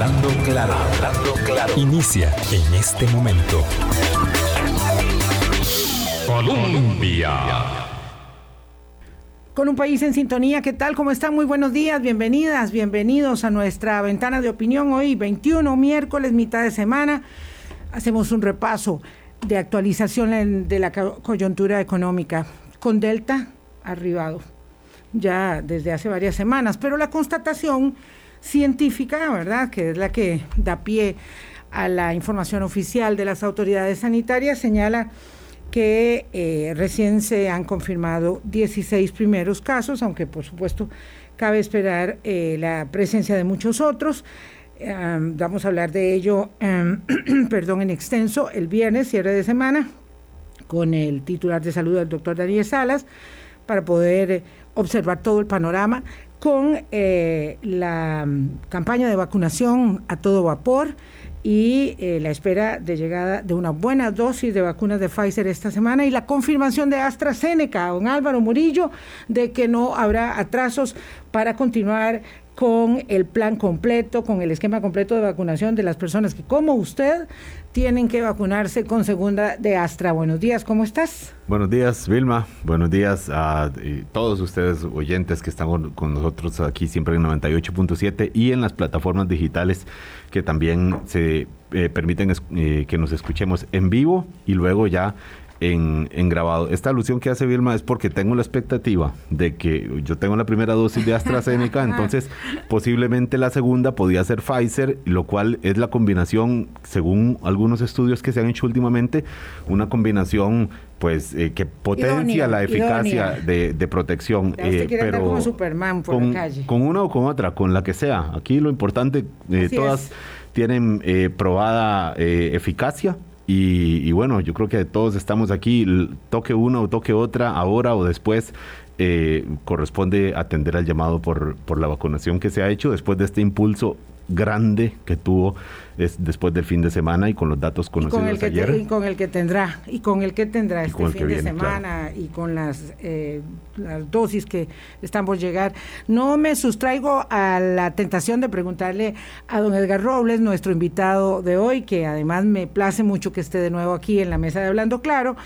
Hablando claro, hablando claro. Inicia en este momento. Colombia. Con un país en sintonía, ¿qué tal? ¿Cómo están? Muy buenos días, bienvenidas, bienvenidos a nuestra ventana de opinión hoy, 21, miércoles, mitad de semana. Hacemos un repaso de actualización de la coyuntura económica con Delta arribado ya desde hace varias semanas, pero la constatación científica, ¿verdad?, que es la que da pie a la información oficial de las autoridades sanitarias, señala que eh, recién se han confirmado 16 primeros casos, aunque por supuesto cabe esperar eh, la presencia de muchos otros. vamos a hablar de ello, perdón, en extenso el viernes, cierre de semana, con el titular de salud, el doctor Daniel Salas, para poder observar todo el panorama con eh, la mm, campaña de vacunación a todo vapor y eh, la espera de llegada de una buena dosis de vacunas de Pfizer esta semana y la confirmación de AstraZeneca, don Álvaro Murillo, de que no habrá atrasos para continuar con el plan completo, con el esquema completo de vacunación de las personas que, como usted, tienen que vacunarse con segunda de Astra. Buenos días, ¿cómo estás? Buenos días, Vilma. Buenos días a todos ustedes oyentes que están con nosotros aquí siempre en 98.7 y en las plataformas digitales que también se eh, permiten eh, que nos escuchemos en vivo y luego ya en, grabado. Esta alusión que hace Vilma es porque tengo la expectativa de que yo tengo la primera dosis de AstraZeneca, entonces posiblemente la segunda podía ser Pfizer, lo cual es la combinación, según algunos estudios que se han hecho últimamente, una combinación pues eh, que potencia la eficacia de, protección. Eh, pero como Superman por con, la calle. con una o con otra, con la que sea. Aquí lo importante, eh, todas tienen probada eficacia y, bueno, yo creo que todos estamos aquí, toque una o toque otra, ahora o después, eh, corresponde atender al llamado por, por la vacunación que se ha hecho después de este impulso grande que tuvo es después del fin de semana y con los datos conocidos y con el que ayer. y con el que tendrá, y con el que tendrá este fin de semana y con las, eh, las dosis que están por llegar. No me sustraigo a la tentación de preguntarle a don Edgar Robles, nuestro invitado de hoy, que además me place mucho que esté de nuevo aquí en la mesa de Hablando Claro,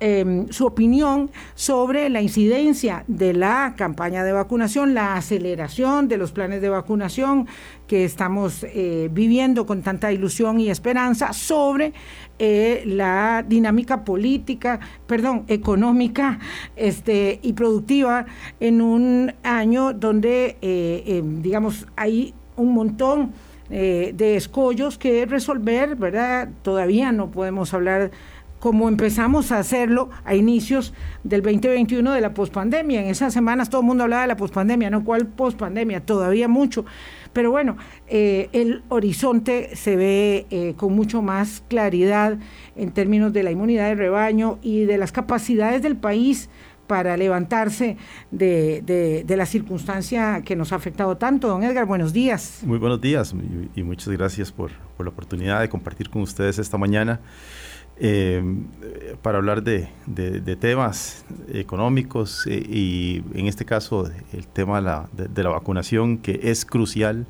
Em, su opinión sobre la incidencia de la campaña de vacunación, la aceleración de los planes de vacunación que estamos eh, viviendo con tanta ilusión y esperanza sobre eh, la dinámica política, perdón, económica este, y productiva en un año donde, eh, em, digamos, hay un montón de escollos que resolver, ¿verdad? Todavía no podemos hablar como empezamos a hacerlo a inicios del 2021 de la pospandemia. En esas semanas todo el mundo hablaba de la pospandemia, ¿no? ¿Cuál pospandemia? Todavía mucho. Pero bueno, eh, el horizonte se ve eh, con mucho más claridad en términos de la inmunidad de rebaño y de las capacidades del país para levantarse de, la circunstancia que nos ha afectado tanto. Don Edgar, buenos días. Muy buenos días y, muchas gracias por, por la oportunidad de compartir con ustedes esta mañana. Eh, para hablar de, temas económicos eh, y en este caso el tema de la, vacunación que es crucial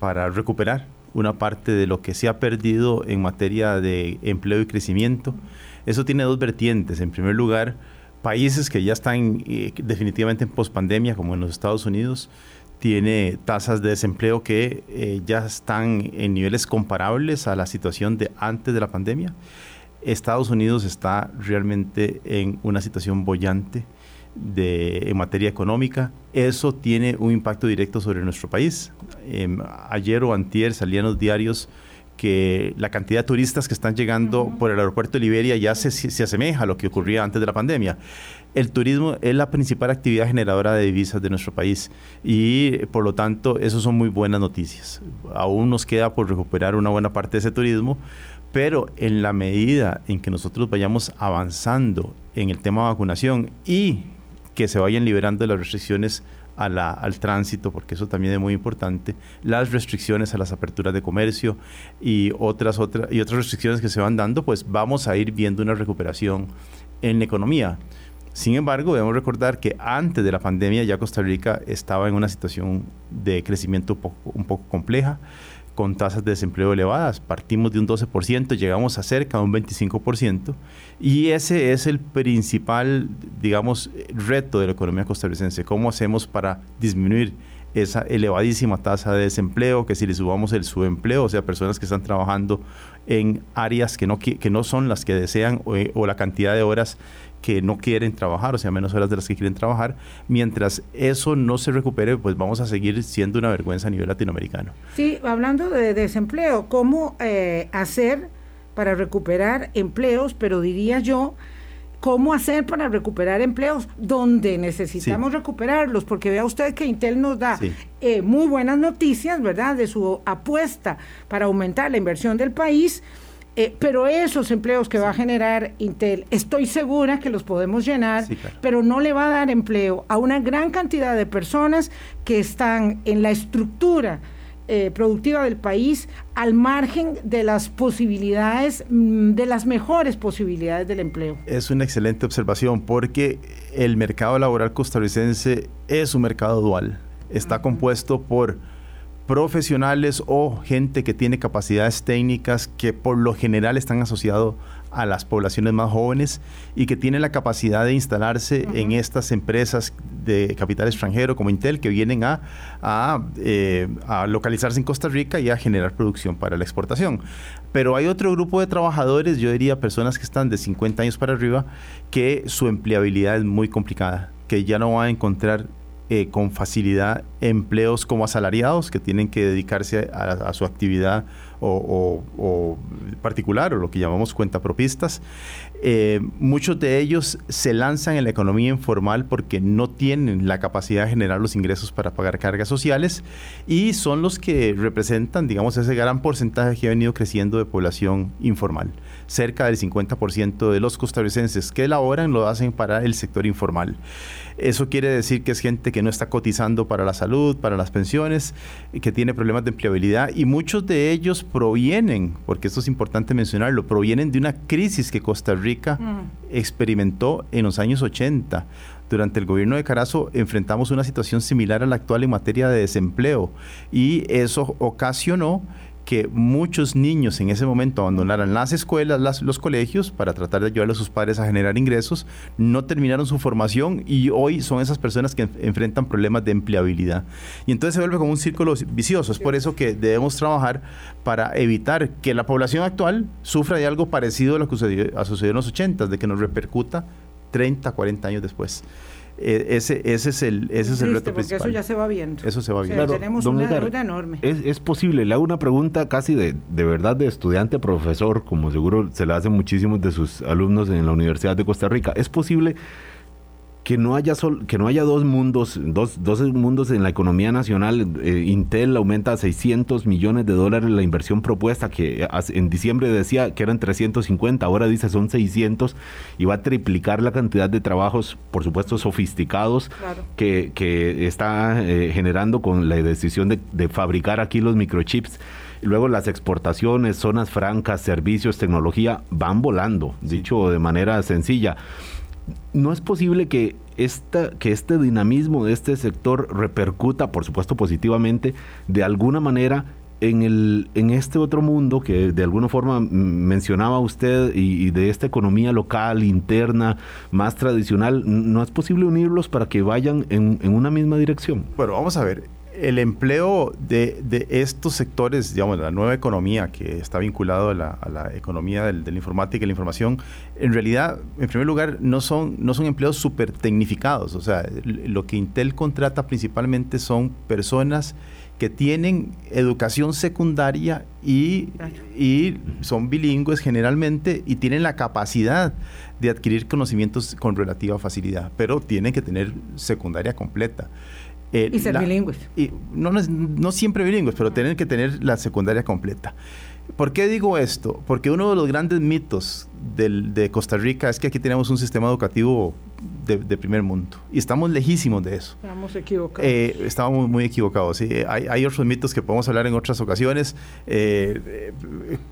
para recuperar una parte de lo que se ha perdido en materia de empleo y crecimiento. Eso tiene dos vertientes. En primer lugar, países que ya están eh, definitivamente en pospandemia, como en los Estados Unidos, tiene tasas de desempleo que ya están en niveles comparables a la situación de antes de la pandemia. Estados Unidos está realmente en una situación bollante de, en materia económica. Eso tiene un impacto directo sobre nuestro país. Em, ayer o antier salían los diarios que la cantidad de turistas que están llegando por el aeropuerto de Liberia ya se, se, asemeja a lo que ocurría antes de la pandemia. El turismo es la principal actividad generadora de divisas de nuestro país y por lo tanto eso son muy buenas noticias. Aún nos queda por recuperar una buena parte de ese turismo, pero en la medida en que nosotros vayamos avanzando en el tema de vacunación y que se vayan liberando las restricciones al tránsito, porque eso también es muy importante, las restricciones a las aperturas de comercio y otras, otras, y otras restricciones que se van dando, pues vamos a ir viendo una recuperación en la economía. Sin embargo, debemos recordar que antes de la pandemia ya Costa Rica estaba en una situación de crecimiento un poco compleja con tasas de desempleo elevadas. Partimos de un 12%, llegamos a cerca de un 25%, y ese es el principal, digamos, reto de la economía costarricense. ¿Cómo hacemos para disminuir esa elevadísima tasa de desempleo, que si le subamos el subempleo, o sea, personas que están trabajando en áreas que no, que no son las que desean o, o la cantidad de horas que no quieren trabajar, o sea, menos horas de las que quieren trabajar. Mientras eso no se recupere, pues vamos a seguir siendo una vergüenza a nivel latinoamericano. Sí, hablando de desempleo, ¿cómo eh, hacer para recuperar empleos? Pero diría yo, ¿cómo hacer para recuperar empleos donde necesitamos recuperarlos? Porque vea usted que Intel nos da eh, muy buenas noticias, ¿verdad? De su apuesta para aumentar la inversión del país eh, pero esos empleos que va a generar Intel, estoy segura que los podemos llenar, pero no le va a dar empleo a una gran cantidad de personas que están en la estructura eh, productiva del país al margen de las posibilidades, mm, de las mejores posibilidades del empleo. Es una excelente observación porque el mercado laboral costarricense es un mercado dual. Está compuesto por profesionales o gente que tiene capacidades técnicas que por lo general están asociados a las poblaciones más jóvenes y que tienen la capacidad de instalarse en estas empresas de capital extranjero como Intel que vienen a, eh, a, localizarse en Costa Rica y a generar producción para la exportación. Pero hay otro grupo de trabajadores, yo diría personas que están de 50 años para arriba, que su empleabilidad es muy complicada, que ya no van a encontrar eh, con facilidad empleos como asalariados que tienen que dedicarse a, su actividad o, particular o lo que llamamos cuentapropistas. Eh, muchos de ellos se lanzan en la economía informal porque no tienen la capacidad de generar los ingresos para pagar cargas sociales y son los que representan, digamos, ese gran porcentaje que ha venido creciendo de población informal. Cerca del 50% de los costarricenses que laboran lo hacen para el sector informal. Eso quiere decir que es gente que no está cotizando para la salud, para las pensiones, que tiene problemas de empleabilidad y muchos de ellos provienen, porque esto es importante mencionarlo, provienen de una crisis que Costa Rica mm. experimentó en los años 80 durante el gobierno de Carazo enfrentamos una situación similar a la actual en materia de desempleo y eso ocasionó que muchos niños en ese momento abandonaran las escuelas, los colegios, para tratar de ayudar a sus padres a generar ingresos, no terminaron su formación y hoy son esas personas que enfrentan problemas de empleabilidad. Y entonces se vuelve como un círculo vicioso. Es por eso que debemos trabajar para evitar que la población actual sufra de algo parecido a lo que sucedió, sucedido en los 80, de que nos repercuta 30, 40 años después. Eh, ese, ese es el, ese es el reto principal. Eso ya se va viendo. Eso se va viendo. tenemos una deuda enorme. Es, es, posible. Le hago una pregunta casi de, de verdad de estudiante a profesor, como seguro se le hacen muchísimos de sus alumnos en la Universidad de Costa Rica. ¿Es posible que no haya sol, que no haya dos mundos, dos, dos mundos en la economía nacional. Eh, Intel aumenta a 600 millones de dólares la inversión propuesta, que en diciembre decía que eran 350, ahora dice son 600 y va a triplicar la cantidad de trabajos, por supuesto, sofisticados que, que, está eh, generando con la decisión de, de fabricar aquí los microchips. Luego las exportaciones, zonas francas, servicios, tecnología van volando, dicho de manera sencilla no es posible que, esta, que este dinamismo de este sector repercuta, por supuesto, positivamente, de alguna manera en, el, en este otro mundo que de alguna forma mencionaba usted y, de esta economía local, interna, más tradicional, ¿no es posible unirlos para que vayan en, en una misma dirección? Bueno, vamos a ver el empleo de, estos sectores, digamos, la nueva economía que está vinculado a la, economía de la informática y la información, en realidad, en primer lugar, no son, no son empleos súper tecnificados. O sea, lo que Intel contrata principalmente son personas que tienen educación secundaria y, y son bilingües generalmente y tienen la capacidad de adquirir conocimientos con relativa facilidad, pero tienen que tener secundaria completa. Eh, y ser bilingües. Y no, no, siempre bilingües, pero tienen que tener la secundaria completa. ¿Por qué digo esto? Porque uno de los grandes mitos de Costa Rica es que aquí tenemos un sistema educativo de, primer mundo. Y estamos lejísimos de eso. Estamos equivocados. Eh, estamos muy equivocados. ¿sí? Hay, hay, otros mitos que podemos hablar en otras ocasiones, eh,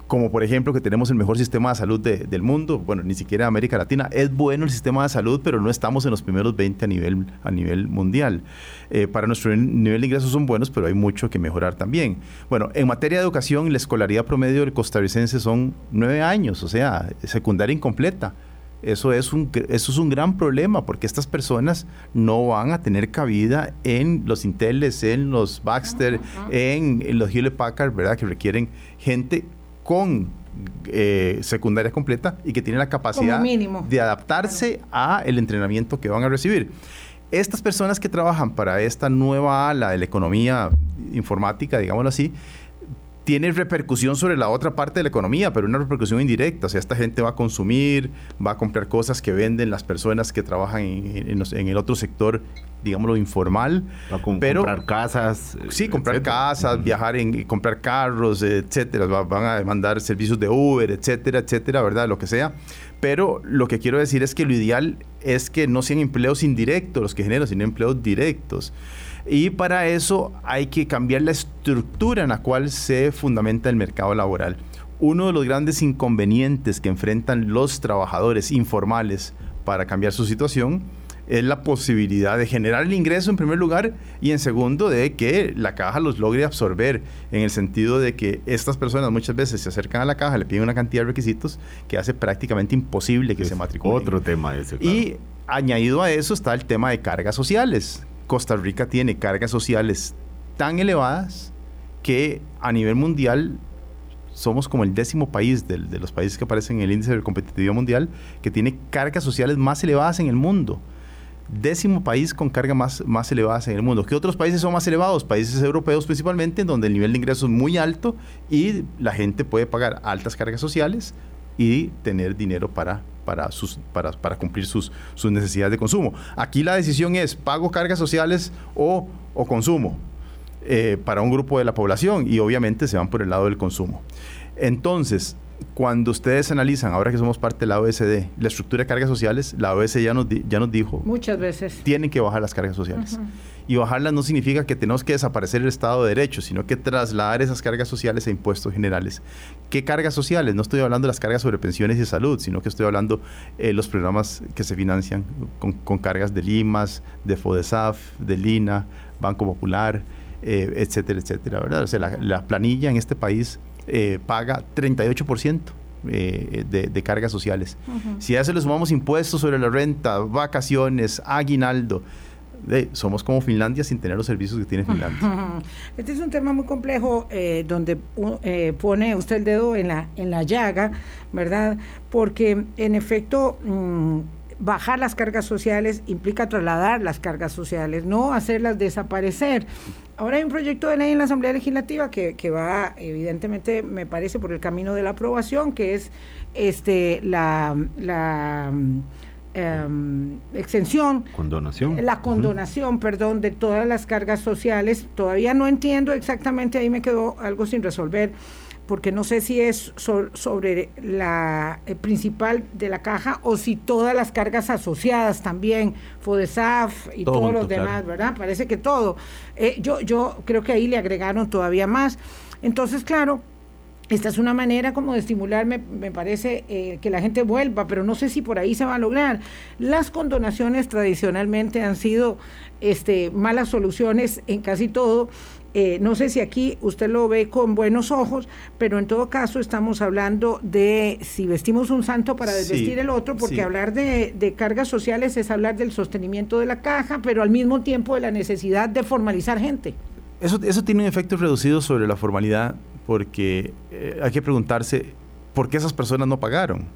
como por ejemplo que tenemos el mejor sistema de salud del mundo. Bueno, ni siquiera en América Latina. Es bueno el sistema de salud, pero no estamos en los primeros 20 a nivel, a nivel mundial. Eh, para nuestro nivel de ingresos son buenos, pero hay mucho que mejorar también. Bueno, en materia de educación, la escolaridad promedio del costarricense son nueve años, o sea, secundaria incompleta. Eso es, un, eso es un gran problema porque estas personas no van a tener cabida en los Inteles, en los Baxter, en, los Hewlett Packard, ¿verdad? Que requieren gente con eh, secundaria completa y que tiene la capacidad de adaptarse a el entrenamiento que van a recibir. Estas personas que trabajan para esta nueva ala de la economía informática, digámoslo así, tiene repercusión sobre la otra parte de la economía, pero una repercusión indirecta. O sea, esta gente va a consumir, va a comprar cosas que venden las personas que trabajan en, el otro sector, digámoslo, informal. Va a comprar casas. Sí, comprar casas, viajar en comprar carros, etcétera. van a demandar servicios de Uber, etcétera, etcétera, ¿verdad? Lo que sea. Pero lo que quiero decir es que lo ideal es que no sean empleos indirectos los que generan, sino empleos directos. Y para eso hay que cambiar la estructura en la cual se fundamenta el mercado laboral. Uno de los grandes inconvenientes que enfrentan los trabajadores informales para cambiar su situación es la posibilidad de generar el ingreso en primer lugar y en segundo de que la caja los logre absorber en el sentido de que estas personas muchas veces se acercan a la caja, le piden una cantidad de requisitos que hace prácticamente imposible que se matriculen. Otro tema ese. Y añadido a eso está el tema de cargas sociales, Costa Rica tiene cargas sociales tan elevadas que a nivel mundial somos como el décimo país de, los países que aparecen en el índice de competitividad mundial que tiene cargas sociales más elevadas en el mundo. Décimo país con cargas más, más elevadas en el mundo. ¿Qué otros países son más elevados? Países europeos principalmente, en donde el nivel de ingresos es muy alto y la gente puede pagar altas cargas sociales y tener dinero para para, sus, para, para cumplir sus, sus, necesidades de consumo. Aquí la decisión es pago cargas sociales o, o consumo eh, para un grupo de la población y obviamente se van por el lado del consumo. Entonces, cuando ustedes analizan, ahora que somos parte de la OSD, la estructura de cargas sociales, la OSD ya nos, ya nos dijo... Muchas veces. Tienen que bajar las cargas sociales. Y bajarlas no significa que tenemos que desaparecer el Estado de Derecho, sino que trasladar esas cargas sociales a impuestos generales. ¿Qué cargas sociales? No estoy hablando de las cargas sobre pensiones y salud, sino que estoy hablando de eh, los programas que se financian con, cargas de Limas, de FODESAF, de Lina, Banco Popular, eh, etcétera, etcétera. ¿verdad? O sea, la, planilla en este país eh, paga 38%. de, de, cargas sociales. Si a eso le sumamos impuestos sobre la renta, vacaciones, aguinaldo, somos como Finlandia sin tener los servicios que tiene Finlandia. Este es un tema muy complejo eh, donde eh, pone usted el dedo en la, en la llaga, ¿verdad? Porque en efecto... Mm, bajar las cargas sociales implica trasladar las cargas sociales, no hacerlas desaparecer. Ahora hay un proyecto de ley en la Asamblea Legislativa que, que va, evidentemente, me parece, por el camino de la aprobación, que es este la, la Em, exención. Condonación. La condonación, perdón, de todas las cargas sociales. Todavía no entiendo exactamente, ahí me quedó algo sin resolver, porque no sé si es sobre la eh, principal de la caja o si todas las cargas asociadas también, FODESAF y todos los demás, ¿verdad? Parece que todo. Eh, yo, yo creo que ahí le agregaron todavía más. Entonces, claro, esta es una manera como de estimularme, me parece, eh, que la gente vuelva, pero no sé si por ahí se va a lograr. Las condonaciones tradicionalmente han sido este, malas soluciones en casi todo. Eh, no sé si aquí usted lo ve con buenos ojos, pero en todo caso estamos hablando de si vestimos un santo para desvestir el otro, porque hablar de, de, cargas sociales es hablar del sostenimiento de la caja, pero al mismo tiempo de la necesidad de formalizar gente. Eso, eso tiene un efecto reducido sobre la formalidad porque eh, hay que preguntarse por qué esas personas no pagaron.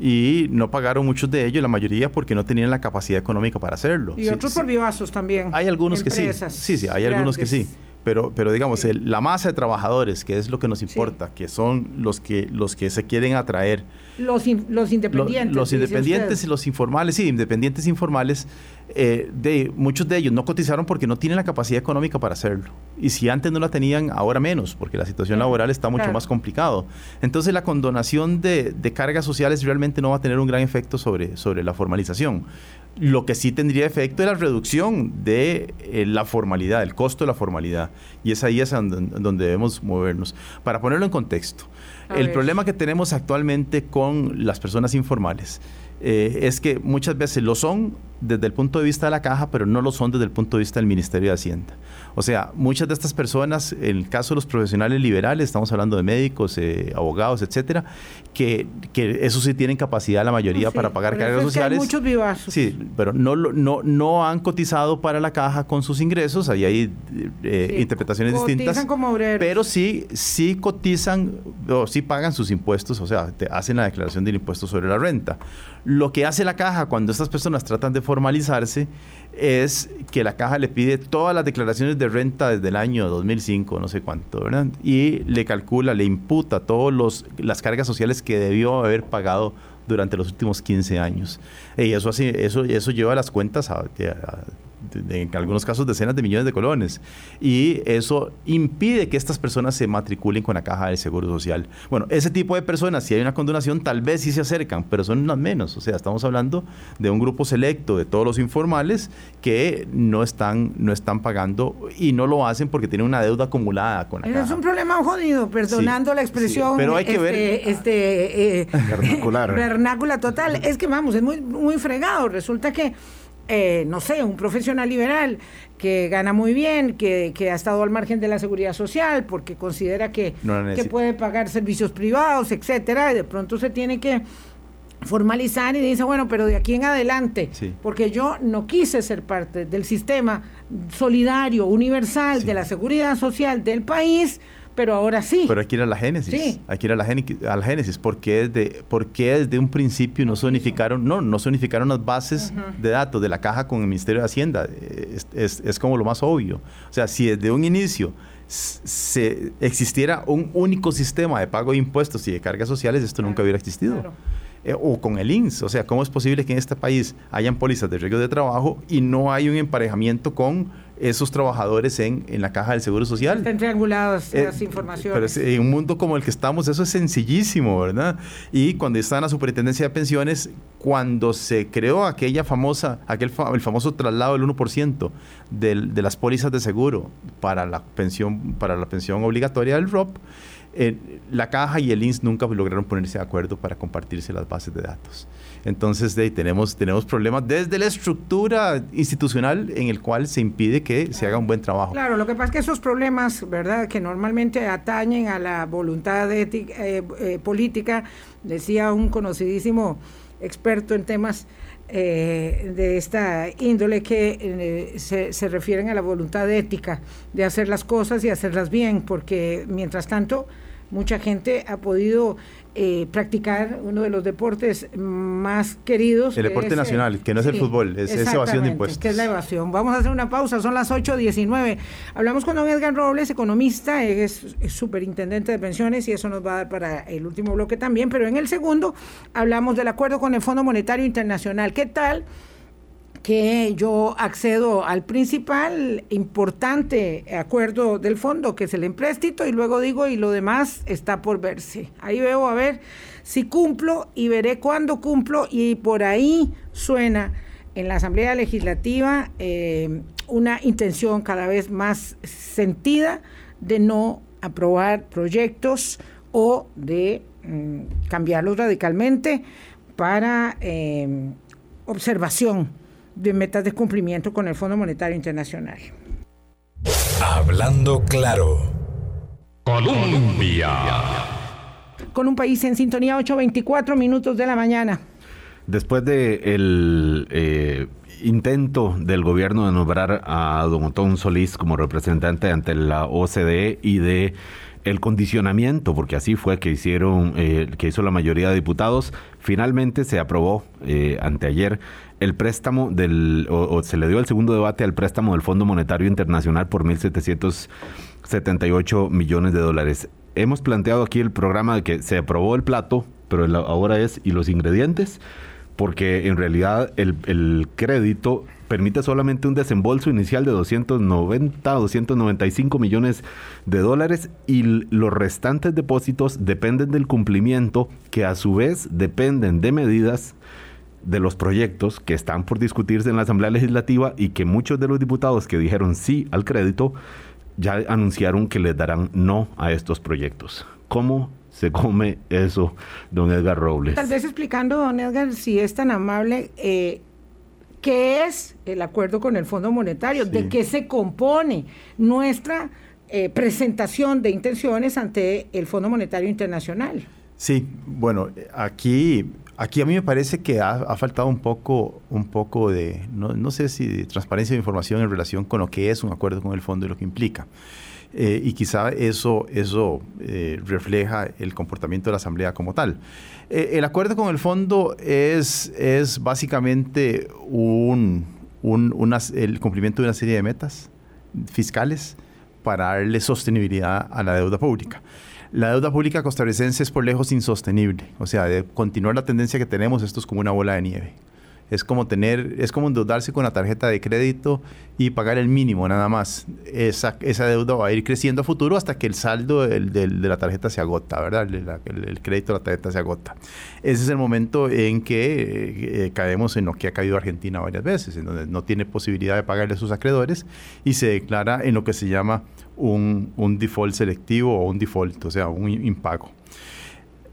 Y no pagaron muchos de ellos, la mayoría porque no tenían la capacidad económica para hacerlo. Y otros por vivazos también. Hay algunos que sí. Sí, sí, hay algunos que sí. Pero, pero digamos, la masa de trabajadores, que es lo que nos importa, que son los que, los que se quieren atraer. Los, los independientes. los independientes y los informales, sí, independientes informales, eh, de, muchos de ellos no cotizaron porque no tienen la capacidad económica para hacerlo. Y si antes no la tenían, ahora menos, porque la situación laboral está mucho más complicado. Entonces la condonación de, cargas sociales realmente no va a tener un gran efecto sobre, sobre la formalización. Lo que sí tendría efecto es la reducción de eh, la formalidad, el costo de la formalidad. Y es ahí es donde, debemos movernos. Para ponerlo en contexto, el problema que tenemos actualmente con las personas informales eh, es que muchas veces lo son desde el punto de vista de la caja, pero no lo son desde el punto de vista del Ministerio de Hacienda. O sea, muchas de estas personas, en el caso de los profesionales liberales, estamos hablando de médicos, eh, abogados, etcétera, que, que eso sí tienen capacidad la mayoría para pagar cargas sociales. Hay muchos vivazos. Sí, pero no, no, no han cotizado para la caja con sus ingresos, ahí hay eh, interpretaciones distintas. Como obreros. Pero sí, sí cotizan o sí pagan sus impuestos, o sea, te hacen la declaración del impuesto sobre la renta. Lo que hace la caja cuando estas personas tratan de formalizarse es que la caja le pide todas las declaraciones de renta desde el año 2005, no sé cuánto, ¿verdad? Y le calcula, le imputa todas las cargas sociales que debió haber pagado durante los últimos 15 años. Y eso, así, eso, eso lleva las cuentas a en algunos casos decenas de millones de colones. Y eso impide que estas personas se matriculen con la caja del Seguro Social. Bueno, ese tipo de personas, si hay una condonación, tal vez sí se acercan, pero son unas menos. O sea, estamos hablando de un grupo selecto de todos los informales que no están, no están pagando y no lo hacen porque tienen una deuda acumulada con la caja. Es un problema jodido, perdonando la expresión. pero hay que este, ver. Este, eh, vernácula total. Es que vamos, es muy, muy fregado. Resulta que eh, no sé, un profesional liberal que gana muy bien, que, ha estado al margen de la seguridad social porque considera que, que puede pagar servicios privados, etcétera, y de pronto se tiene que formalizar y dice, bueno, pero de aquí en adelante, porque yo no quise ser parte del sistema solidario, universal de la seguridad social del país, pero ahora sí. Pero hay que ir a la génesis. Sí. Hay que ir a la, a la génesis. porque desde, porque desde un principio no se unificaron, no, no se unificaron las bases de datos de la caja con el Ministerio de Hacienda? Es, es, como lo más obvio. O sea, si desde un inicio se existiera un único sistema de pago de impuestos y de cargas sociales, esto nunca hubiera existido. Eh, o con el INS. O sea, ¿cómo es posible que en este país hayan pólizas de riesgo de trabajo y no hay un emparejamiento con esos trabajadores en, en la caja del Seguro Social. Están trianguladas eh, las informaciones. Pero en un mundo como el que estamos, eso es sencillísimo, ¿verdad? Y cuando está en la Superintendencia de Pensiones, cuando se creó aquella famosa, aquel el famoso traslado del 1% del, de las pólizas de seguro para la pensión, para la pensión obligatoria del ROP, eh, la caja y el INS nunca lograron ponerse de acuerdo para compartirse las bases de datos. Entonces de, tenemos, tenemos problemas desde la estructura institucional en el cual se impide que se haga un buen trabajo. Claro, lo que pasa es que esos problemas, ¿verdad?, que normalmente atañen a la voluntad ética, eh, eh, política, decía un conocidísimo experto en temas eh, de esta índole que se, se, refieren a la voluntad ética de hacer las cosas y hacerlas bien, porque mientras tanto mucha gente ha podido eh, practicar uno de los deportes más queridos. El deporte nacional, que no es el fútbol, es, evasión de impuestos. Que es la evasión. Vamos a hacer una pausa, son las 8.19. Hablamos con don Edgar Robles, economista, es, superintendente de pensiones y eso nos va a dar para el último bloque también, pero en el segundo hablamos del acuerdo con el Fondo Monetario Internacional. ¿Qué tal? Que yo accedo al principal importante acuerdo del fondo, que es el empréstito, y luego digo, y lo demás está por verse. Ahí veo a ver si cumplo y veré cuándo cumplo, y por ahí suena en la Asamblea Legislativa eh, una intención cada vez más sentida de no aprobar proyectos o de mm, cambiarlos radicalmente para eh, observación de metas de cumplimiento con el Fondo Monetario Internacional. Hablando claro. Colombia. Con un país en sintonía, 8.24 minutos de la mañana. Después de el eh, intento del gobierno de nombrar a don Otón Solís como representante ante la OCDE y de el condicionamiento, porque así fue que hicieron, eh, que hizo la mayoría de diputados, finalmente se aprobó eh, anteayer el préstamo del, o, se le dio el segundo debate al préstamo del Fondo Monetario Internacional por 1.778 millones de dólares. Hemos planteado aquí el programa de que se aprobó el plato, pero ahora es, ¿y los ingredientes? porque en realidad el, el crédito permite solamente un desembolso inicial de 290, 295 millones de dólares y los restantes depósitos dependen del cumplimiento que a su vez dependen de medidas de los proyectos que están por discutirse en la Asamblea Legislativa y que muchos de los diputados que dijeron sí al crédito ya anunciaron que les darán no a estos proyectos. ¿Cómo se come eso, don Edgar Robles? Tal vez explicando, don Edgar, si es tan amable, eh, ¿qué es el acuerdo con el Fondo Monetario? ¿De qué se compone nuestra eh, presentación de intenciones ante el Fondo Monetario Internacional? Sí, bueno, aquí, aquí a mí me parece que ha, faltado un poco, un poco de, no, sé si de transparencia de información en relación con lo que es un acuerdo con el fondo y lo que implica. Eh, y quizá eso, eso eh, refleja el comportamiento de la Asamblea como tal. Eh, el acuerdo con el fondo es, es básicamente un, un, el cumplimiento de una serie de metas fiscales para darle sostenibilidad a la deuda pública. La deuda pública costarricense es por lejos insostenible. O sea, de continuar la tendencia que tenemos, esto es como una bola de nieve. Es como tener, es como endeudarse con la tarjeta de crédito y pagar el mínimo nada más. Esa, deuda va a ir creciendo a futuro hasta que el saldo del, de la tarjeta se agota, ¿verdad? El, crédito de la tarjeta se agota. Ese es el momento en que eh, eh, caemos en lo que ha caído Argentina varias veces, en donde no tiene posibilidad de pagarle a sus acreedores y se declara en lo que se llama un, un default selectivo o un default, o sea, un impago.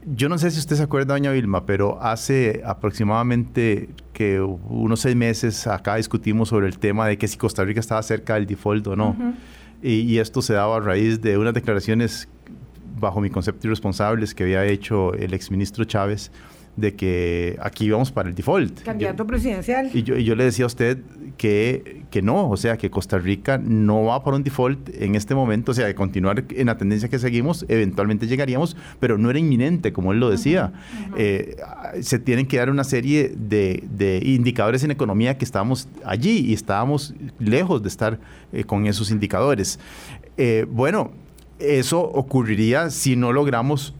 Yo no sé si usted se acuerda, doña Vilma, pero hace aproximadamente que unos seis meses acá discutimos sobre el tema de que si Costa Rica estaba cerca del default o no. y, esto se daba a raíz de unas declaraciones, bajo mi concepto irresponsables, que había hecho el exministro Chávez de que aquí íbamos para el default. Candidato presidencial. Y yo, y yo, le decía a usted que, que no, o sea, que Costa Rica no va para un default en este momento, o sea, de continuar en la tendencia que seguimos, eventualmente llegaríamos, pero no era inminente, como él lo decía. Eh, se tienen que dar una serie de, de, indicadores en economía que estábamos allí y estábamos lejos de estar eh, con esos indicadores. Eh, bueno, eso ocurriría si no logramos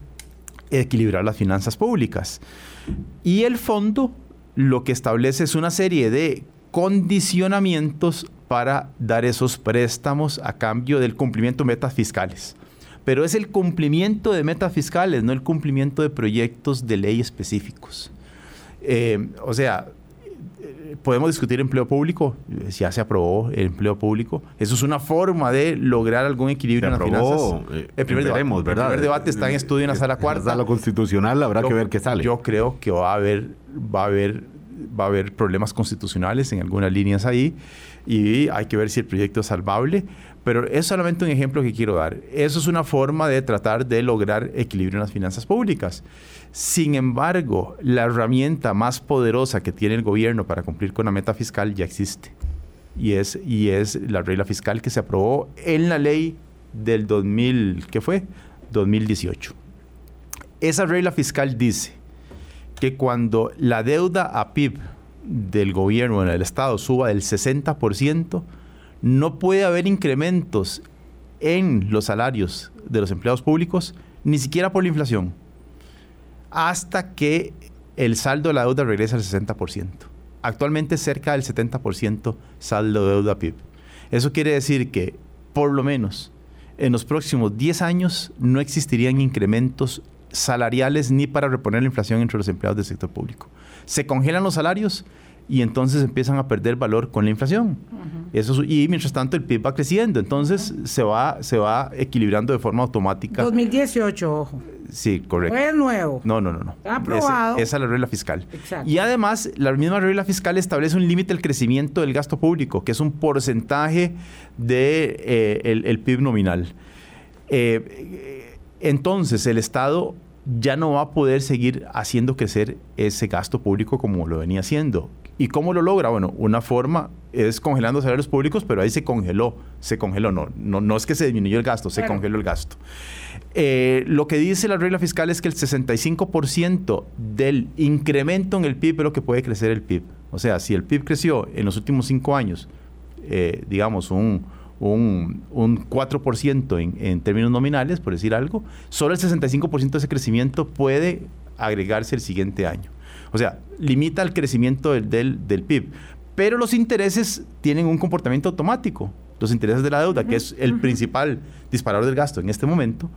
equilibrar las finanzas públicas. Y el fondo lo que establece es una serie de condicionamientos para dar esos préstamos a cambio del cumplimiento de metas fiscales. Pero es el cumplimiento de metas fiscales, no el cumplimiento de proyectos de ley específicos. Eh, o sea, podemos discutir empleo público, ya se aprobó el empleo público. Eso es una forma de lograr algún equilibrio en las finanzas. Eh, el primer, debate, el primer debate está en estudio en la sala cuarta. En la constitucional habrá que ver qué sale. Yo creo que va a haber, va a haber, va a haber problemas constitucionales en algunas líneas ahí y hay que ver si el proyecto es salvable. Pero es solamente un ejemplo que quiero dar. Eso es una forma de tratar de lograr equilibrio en las finanzas públicas. Sin embargo, la herramienta más poderosa que tiene el gobierno para cumplir con la meta fiscal ya existe. Y es, y es la regla fiscal que se aprobó en la ley del 2000, ¿qué fue? 2018. Esa regla fiscal dice que cuando la deuda a PIB del gobierno en el Estado suba del 60%, no puede haber incrementos en los salarios de los empleados públicos, ni siquiera por la inflación hasta que el saldo de la deuda regrese al 60%. Actualmente cerca del 70% saldo de deuda PIB. Eso quiere decir que, por lo menos, en los próximos 10 años no existirían incrementos salariales ni para reponer la inflación entre los empleados del sector público. Se congelan los salarios y entonces empiezan a perder valor con la inflación. Eso, y mientras tanto el PIB va creciendo, entonces se, va, se va equilibrando de forma automática. 2018, ojo. Sí, correcto. No es nuevo. No, no, no. no. Está aprobado. Esa, es la regla fiscal. Exacto. Y además, la misma regla fiscal establece un límite al crecimiento del gasto público, que es un porcentaje del de, eh, el, PIB nominal. Eh, entonces, el Estado ya no va a poder seguir haciendo crecer ese gasto público como lo venía haciendo. ¿Y cómo lo logra? Bueno, una forma es congelando salarios públicos, pero ahí se congeló, se congeló, no, no, no es que se disminuyó el gasto, se congeló el gasto. Eh, lo que dice la regla fiscal es que el 65% del incremento en el PIB es lo que puede crecer el PIB. O sea, si el PIB creció en los últimos cinco años, eh, digamos, un, un, un 4% en, en términos nominales, por decir algo, solo el 65% de ese crecimiento puede agregarse el siguiente año. O sea, limita el crecimiento del, del, PIB. Pero los intereses tienen un comportamiento automático. Los intereses de la deuda, que es el principal disparador del gasto en este momento,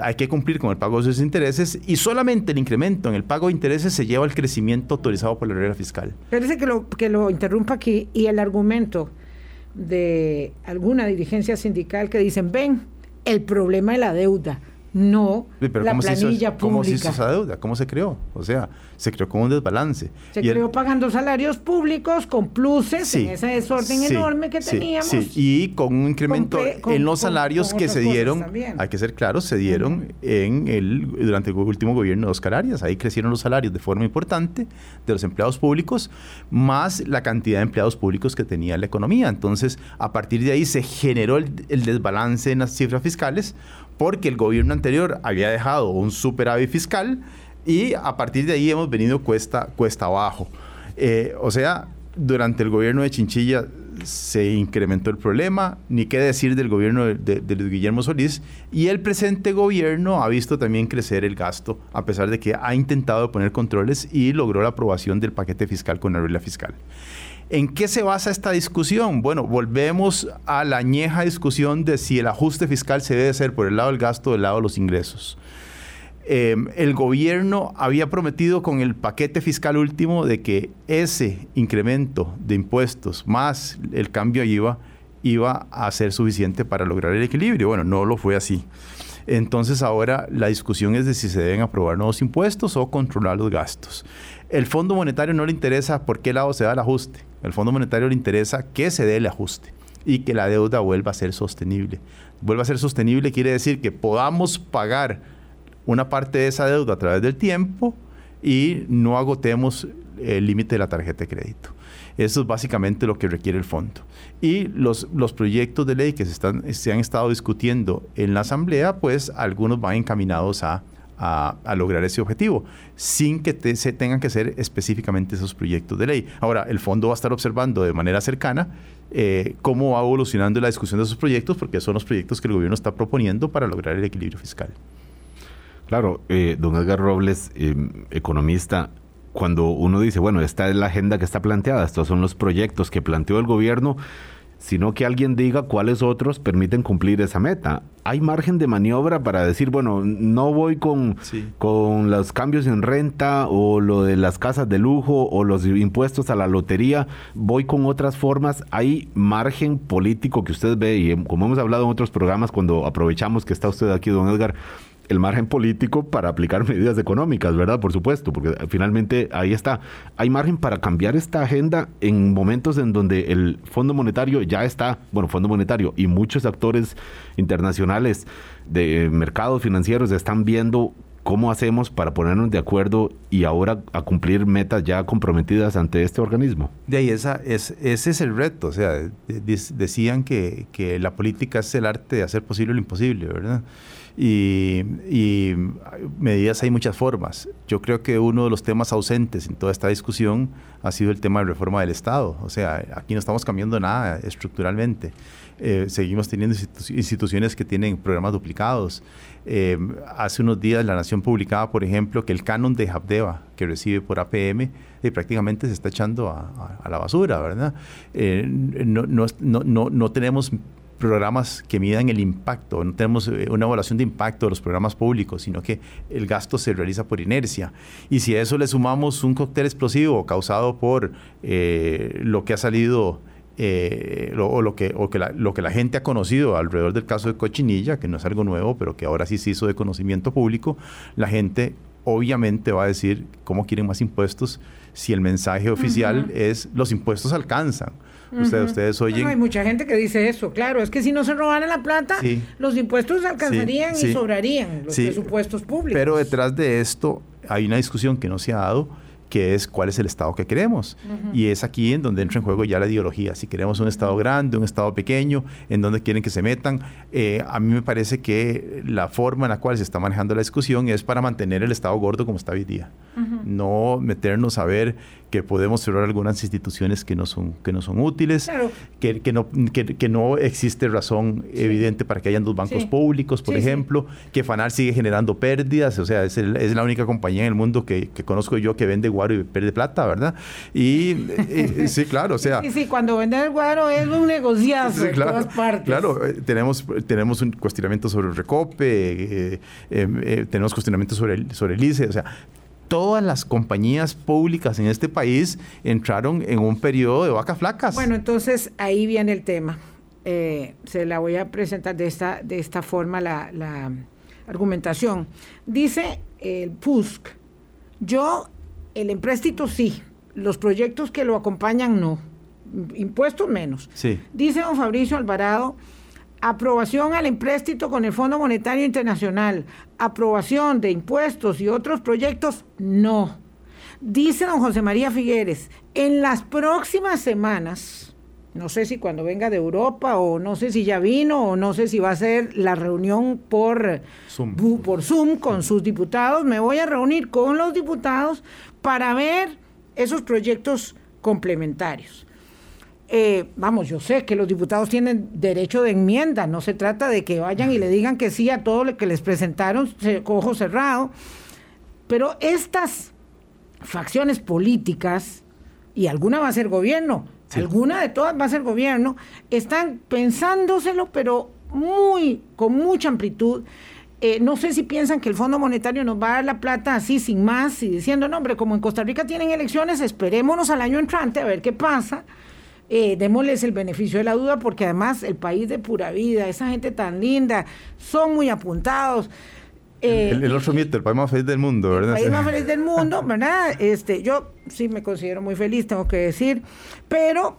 hay que cumplir con el pago de esos intereses y solamente el incremento en el pago de intereses se lleva al crecimiento autorizado por la regla fiscal. Parece que lo, que lo interrumpa aquí y el argumento de alguna dirigencia sindical que dicen, ven, el problema de la deuda no pero la ¿cómo planilla se hizo, pública. ¿Cómo se hizo esa deuda? ¿Cómo se creó? O sea, se creó con un desbalance. Se y creó pagando salarios públicos con pluses en ese desorden enorme que teníamos. Sí, y con un incremento con, en los salarios con, que se dieron, hay que ser claros, se dieron uh -huh. en el, durante el último gobierno de Oscar Arias. Ahí crecieron los salarios de forma importante de los empleados públicos, más la cantidad de empleados públicos que tenía la economía. Entonces, a partir de ahí se generó el, el desbalance en las cifras fiscales porque el gobierno anterior había dejado un superávit fiscal y a partir de ahí hemos venido cuesta, cuesta abajo. Eh, o sea, durante el gobierno de Chinchilla se incrementó el problema, ni qué decir del gobierno de, de, Guillermo Solís, y el presente gobierno ha visto también crecer el gasto, a pesar de que ha intentado poner controles y logró la aprobación del paquete fiscal con la regla fiscal. ¿En qué se basa esta discusión? Bueno, volvemos a la añeja discusión de si el ajuste fiscal se debe hacer por el lado del gasto o del lado de los ingresos. Eh, el gobierno había prometido con el paquete fiscal último de que ese incremento de impuestos más el cambio IVA iba a ser suficiente para lograr el equilibrio. Bueno, no lo fue así. Entonces ahora la discusión es de si se deben aprobar nuevos impuestos o controlar los gastos. El Fondo Monetario no le interesa por qué lado se da el ajuste. El Fondo Monetario le interesa que se dé el ajuste y que la deuda vuelva a ser sostenible. Vuelva a ser sostenible quiere decir que podamos pagar una parte de esa deuda a través del tiempo y no agotemos el límite de la tarjeta de crédito. Eso es básicamente lo que requiere el fondo. Y los, los proyectos de ley que se, están, se han estado discutiendo en la Asamblea, pues algunos van encaminados a, a, lograr ese objetivo, sin que se tengan que ser específicamente esos proyectos de ley. Ahora, el fondo va a estar observando de manera cercana eh, cómo va evolucionando la discusión de esos proyectos, porque son los proyectos que el gobierno está proponiendo para lograr el equilibrio fiscal. Claro, eh, don Edgar Robles, eh, economista, cuando uno dice, bueno, esta es la agenda que está planteada, estos son los proyectos que planteó el gobierno, sino que alguien diga cuáles otros permiten cumplir esa meta. ¿Hay margen de maniobra para decir, bueno, no voy con, sí. con los cambios en renta o lo de las casas de lujo o los impuestos a la lotería, voy con otras formas? ¿Hay margen político que usted ve? Y como hemos hablado en otros programas, cuando aprovechamos que está usted aquí, don Edgar, el margen político para aplicar medidas económicas, ¿verdad? Por supuesto, porque finalmente ahí está. Hay margen para cambiar esta agenda en momentos en donde el Fondo Monetario ya está, bueno, Fondo Monetario y muchos actores internacionales de mercados financieros están viendo cómo hacemos para ponernos de acuerdo y ahora a cumplir metas ya comprometidas ante este organismo. De ahí esa, es, ese es el reto, o sea, decían que, que la política es el arte de hacer posible lo imposible, ¿verdad? Y, y, medidas hay muchas formas. Yo creo que uno de los temas ausentes en toda esta discusión ha sido el tema de reforma del Estado. O sea, aquí no estamos cambiando nada estructuralmente. Eh, seguimos teniendo institu instituciones que tienen programas duplicados. Eh, hace unos días la Nación publicaba, por ejemplo, que el canon de Habdeba que recibe por APM eh, prácticamente se está echando a, la basura, ¿verdad? no, no, no, no tenemos programas que midan el impacto, no tenemos una evaluación de impacto de los programas públicos, sino que el gasto se realiza por inercia. Y si a eso le sumamos un cóctel explosivo causado por eh, lo que ha salido eh, lo, o, lo que, o que la, lo que la gente ha conocido alrededor del caso de Cochinilla, que no es algo nuevo, pero que ahora sí se hizo de conocimiento público, la gente obviamente va a decir cómo quieren más impuestos si el mensaje oficial uh -huh. es los impuestos alcanzan. Ustedes, ustedes oyen. Bueno, hay mucha gente que dice eso, claro. Es que si no se robaran la plata, sí. los impuestos alcanzarían sí, sí. y sobrarían los presupuestos públicos. Pero detrás de esto hay una discusión que no se ha dado, que es cuál es el Estado que queremos. Uh -huh. Y es aquí en donde entra en juego ya la ideología. Si queremos un Estado grande, un Estado pequeño, en donde quieren que se metan. Eh, a mí me parece que la forma en la cual se está manejando la discusión es para mantener el Estado gordo como está hoy día. Uh -huh. No meternos a ver que podemos cerrar algunas instituciones que no son, que no son útiles, claro. que, que, no, que, que, no existe razón sí. evidente para que hayan dos bancos sí. públicos, por sí, ejemplo, que FANAL sigue generando pérdidas, o sea, es, el, es, la única compañía en el mundo que, conozco yo que vende guaro y pierde plata, ¿verdad? Y sí, claro, o sea... Sí, sí, cuando vende el guaro es un negociazo claro, en todas partes. Claro, tenemos, tenemos un cuestionamiento sobre el recope, tenemos cuestionamiento sobre el, sobre el ICE, o sea, todas las compañías públicas en este país entraron en un periodo de vacas flacas. Bueno, entonces ahí viene el tema. Eh, se la voy a presentar de esta, de esta forma la, la argumentación. Dice el PUSC, yo, el empréstito sí, los proyectos que lo acompañan no, impuestos menos. Sí. Dice don Fabricio Alvarado, aprobación al empréstito con el Fondo Monetario Internacional, aprobación de impuestos y otros proyectos, no. Dice don José María Figueres, en las próximas semanas, no sé si cuando venga de Europa o no sé si ya vino o no sé si va a ser la reunión por Zoom, por Zoom con sus diputados, me voy a reunir con los diputados para ver esos proyectos complementarios. Eh, vamos, yo sé que los diputados tienen derecho de enmienda, no se trata de que vayan y le digan que sí a todo lo que les presentaron, ojo cerrado, pero estas facciones políticas, y alguna va a ser gobierno, alguna de todas va a ser gobierno, están pensándoselo, pero muy, con mucha amplitud. Eh, no sé si piensan que el Fondo Monetario nos va a dar la plata así sin más y diciendo, no, hombre, como en Costa Rica tienen elecciones, esperémonos al año entrante a ver qué pasa eh, démosles el beneficio de la duda porque además el país de pura vida, esa gente tan linda, son muy apuntados. Eh, el, otro mito, el país más feliz del mundo, ¿verdad? El país más feliz del mundo, ¿verdad? Este, yo sí me considero muy feliz, tengo que decir, pero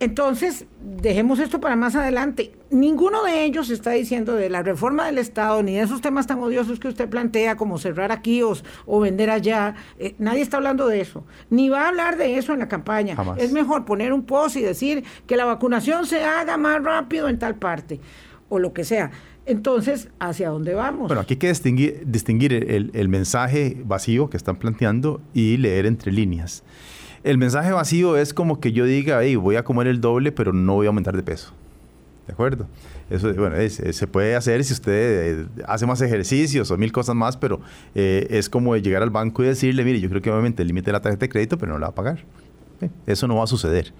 entonces, dejemos esto para más adelante. Ninguno de ellos está diciendo de la reforma del Estado, ni de esos temas tan odiosos que usted plantea, como cerrar aquí o, vender allá. Eh, nadie está hablando de eso. Ni va a hablar de eso en la campaña. Es mejor poner un post y decir que la vacunación se haga más rápido en tal parte, o lo que sea. Entonces, ¿hacia dónde vamos? Bueno, aquí hay que distinguir, el mensaje vacío que están planteando y leer entre líneas. El mensaje vacío es como que yo diga, hey, voy a comer el doble, pero no voy a aumentar de peso. ¿De acuerdo? Eso bueno, se puede hacer si usted eh, hace más ejercicios o mil cosas más, pero eh, es como llegar al banco y decirle, mire, yo creo que obviamente el límite de la tarjeta de crédito, pero no la va a pagar. Eso no va a suceder.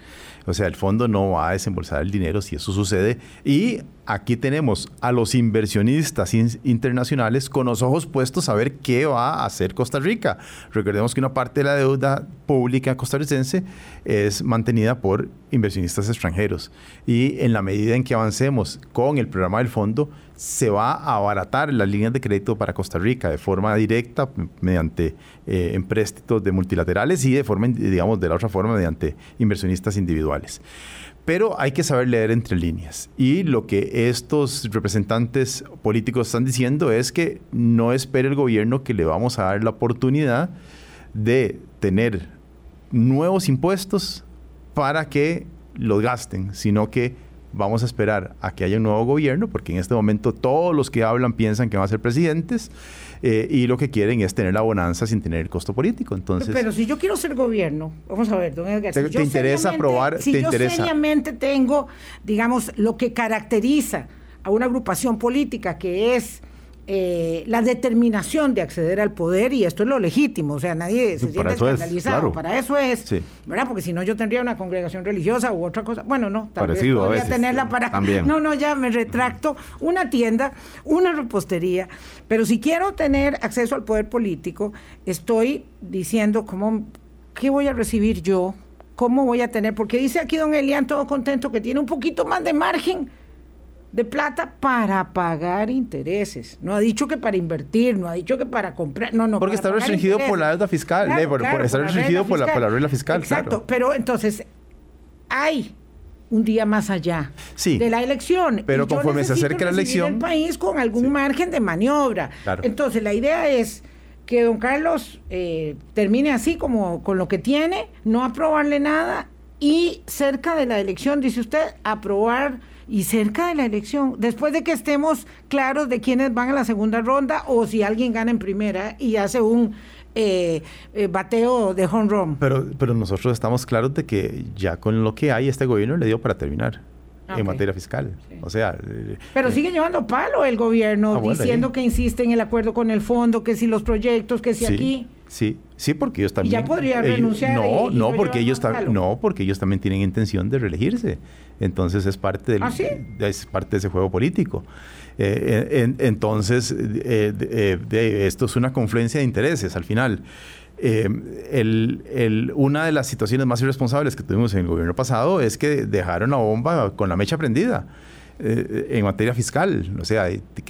O sea, el fondo no va a desembolsar el dinero si eso sucede. Y aquí tenemos a los inversionistas internacionales con los ojos puestos a ver qué va a hacer Costa Rica. Recordemos que una parte de la deuda pública costarricense es mantenida por inversionistas extranjeros. Y en la medida en que avancemos con el programa del fondo, se va a abaratar las líneas de crédito para Costa Rica de forma directa mediante eh, empréstitos de multilaterales y de forma, digamos, de la otra forma mediante inversionistas individuales. Pero hay que saber leer entre líneas. Y lo que estos representantes políticos están diciendo es que no espere el gobierno que le vamos a dar la oportunidad de tener nuevos impuestos para que los gasten, sino que vamos a esperar a que haya un nuevo gobierno, porque en este momento todos los que hablan piensan que van a ser presidentes eh, y lo que quieren es tener la bonanza sin tener el costo político. Entonces, pero si yo quiero ser gobierno, vamos a ver, don Edgar, ¿te, te interesa aprobar? Si te yo interesa. seriamente tengo, digamos, lo que caracteriza a una agrupación política que es eh, la determinación de acceder al poder y esto es lo legítimo, o sea, nadie se siente escandalizado, para eso es, ¿verdad? Porque si no yo tendría una congregación religiosa u otra cosa, bueno, no, tal Parecido vez podría tenerla para... También. No, no, ya me retracto, una tienda, una repostería, pero si quiero tener acceso al poder político, estoy diciendo cómo, ¿qué voy a recibir yo? ¿Cómo voy a tener? Porque dice aquí don Elian todo contento que tiene un poquito más de margen de plata para pagar intereses. No ha dicho que para invertir, no ha dicho que para comprar, no, no. Porque está restringido por la deuda fiscal, está restringido por la, regla fiscal. Exacto, pero entonces hay un día más allá de la elección. Pero conforme se acerca la elección. El país con algún margen de maniobra. Entonces la idea es que don Carlos eh, termine así como con lo que tiene, no aprobarle nada y cerca de la elección, dice usted, aprobar y cerca de la elección, después de que estemos claros de quiénes van a la segunda ronda o si alguien gana en primera y hace un eh, eh, bateo de home run. Pero, pero nosotros estamos claros de que ya con lo que hay este gobierno le dio para terminar. en materia fiscal. O sea... Eh, pero sigue llevando palo el gobierno, ah, diciendo que insiste en el acuerdo con el fondo, que si los proyectos, que si aquí... Sí, sí, porque ellos también. ya podrían renunciar. No, no, porque ellos no, porque ellos también tienen intención de reelegirse. Entonces es parte del, ¿Ah, sí? es parte de ese juego político. Eh, entonces, eh, esto es una confluencia de intereses al final. Eh, el, una de las situaciones más irresponsables que tuvimos en el gobierno pasado es que dejaron la bomba con la mecha prendida. Eh, en materia fiscal, o sea,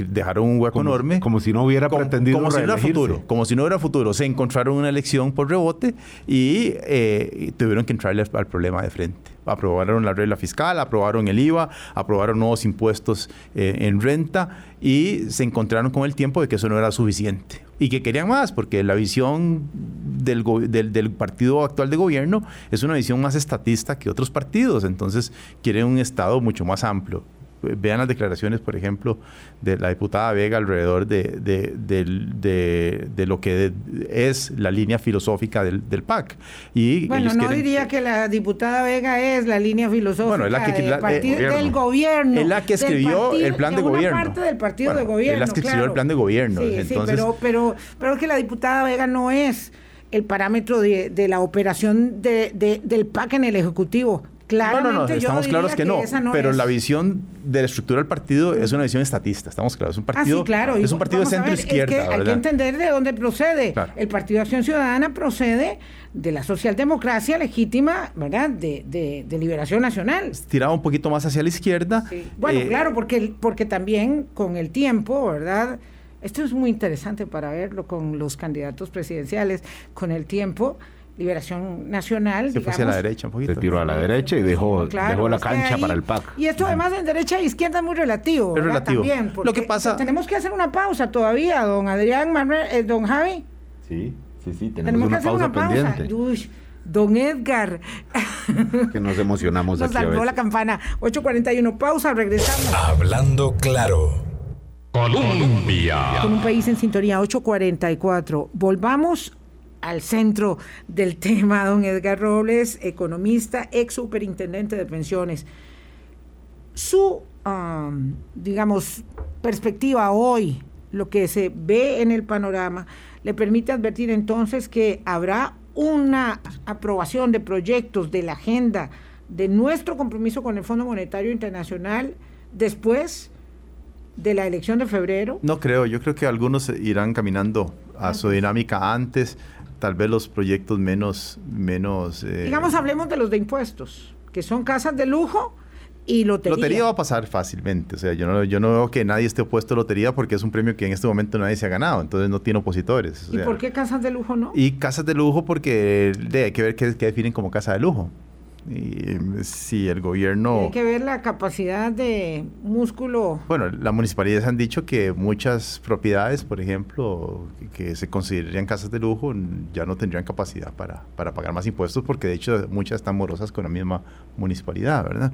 dejaron un hueco enorme. Como si no hubiera pretendido como si no futuro, como si no hubiera futuro. Se encontraron una elección por rebote y, eh, tuvieron que entrarle al problema de frente. Aprobaron la regla fiscal, aprobaron el IVA, aprobaron nuevos impuestos eh, en renta y se encontraron con el tiempo de que eso no era suficiente y que querían más, porque la visión del, del, del, partido actual de gobierno es una visión más estatista que otros partidos, entonces quieren un Estado mucho más amplio vean las declaraciones, por ejemplo, de la diputada Vega alrededor de, de, lo que es la línea filosófica del, PAC. Y bueno, no diría que la diputada Vega es la línea filosófica del, gobierno. Es la que escribió el plan de, gobierno. parte del partido de gobierno. Es la que escribió el plan de gobierno. pero, pero, pero es que la diputada Vega no es el parámetro de, la operación del PAC en el Ejecutivo no, no, no, estamos claros que, no, pero la visión de la estructura del partido es una visión estatista, estamos claros. Es un partido, ah, claro. es un partido de centro izquierda. hay que entender de dónde procede. El Partido de Acción Ciudadana procede de la socialdemocracia legítima, ¿verdad? De, de, liberación nacional. Tiraba un poquito más hacia la izquierda. Bueno, eh, claro, porque, porque también con el tiempo, ¿verdad? Esto es muy interesante para verlo con los candidatos presidenciales, con el tiempo Liberación Nacional. Se fue hacia la derecha un poquito. Se tiró a la derecha y dejó, dejó la cancha para el PAC. Y esto además en derecha e izquierda es muy relativo. Es relativo. También, Lo que pasa... Tenemos que hacer una pausa todavía, don Adrián Manuel, eh, don Javi. Sí, sí, sí, tenemos, una pausa, pendiente. don Edgar. que nos emocionamos nos salvó la campana. 8.41, pausa, regresamos. Hablando claro. Colombia. Con un país en sintonía, 8.44. Volvamos al centro del tema, don Edgar Robles, economista, ex superintendente de pensiones. Su, um, digamos, perspectiva hoy, lo que se ve en el panorama, le permite advertir entonces que habrá una aprobación de proyectos de la agenda de nuestro compromiso con el Fondo Monetario Internacional después de la elección de febrero? No creo, yo creo que algunos irán caminando a su dinámica antes tal vez los proyectos menos... menos eh, Digamos, hablemos de los de impuestos, que son casas de lujo y lotería. Lotería va a pasar fácilmente. O sea, yo no, yo no veo que nadie esté opuesto a lotería porque es un premio que en este momento nadie se ha ganado. Entonces no tiene opositores. ¿Y por qué casas de lujo no? Y casas de lujo porque hay que ver qué, qué definen como casa de lujo. Y si el gobierno... Hay que ver la capacidad de músculo. Bueno, las municipalidades han dicho que muchas propiedades, por ejemplo, que se considerarían casas de lujo, ya no tendrían capacidad para, para pagar más impuestos porque de hecho muchas están morosas con la misma municipalidad, ¿verdad?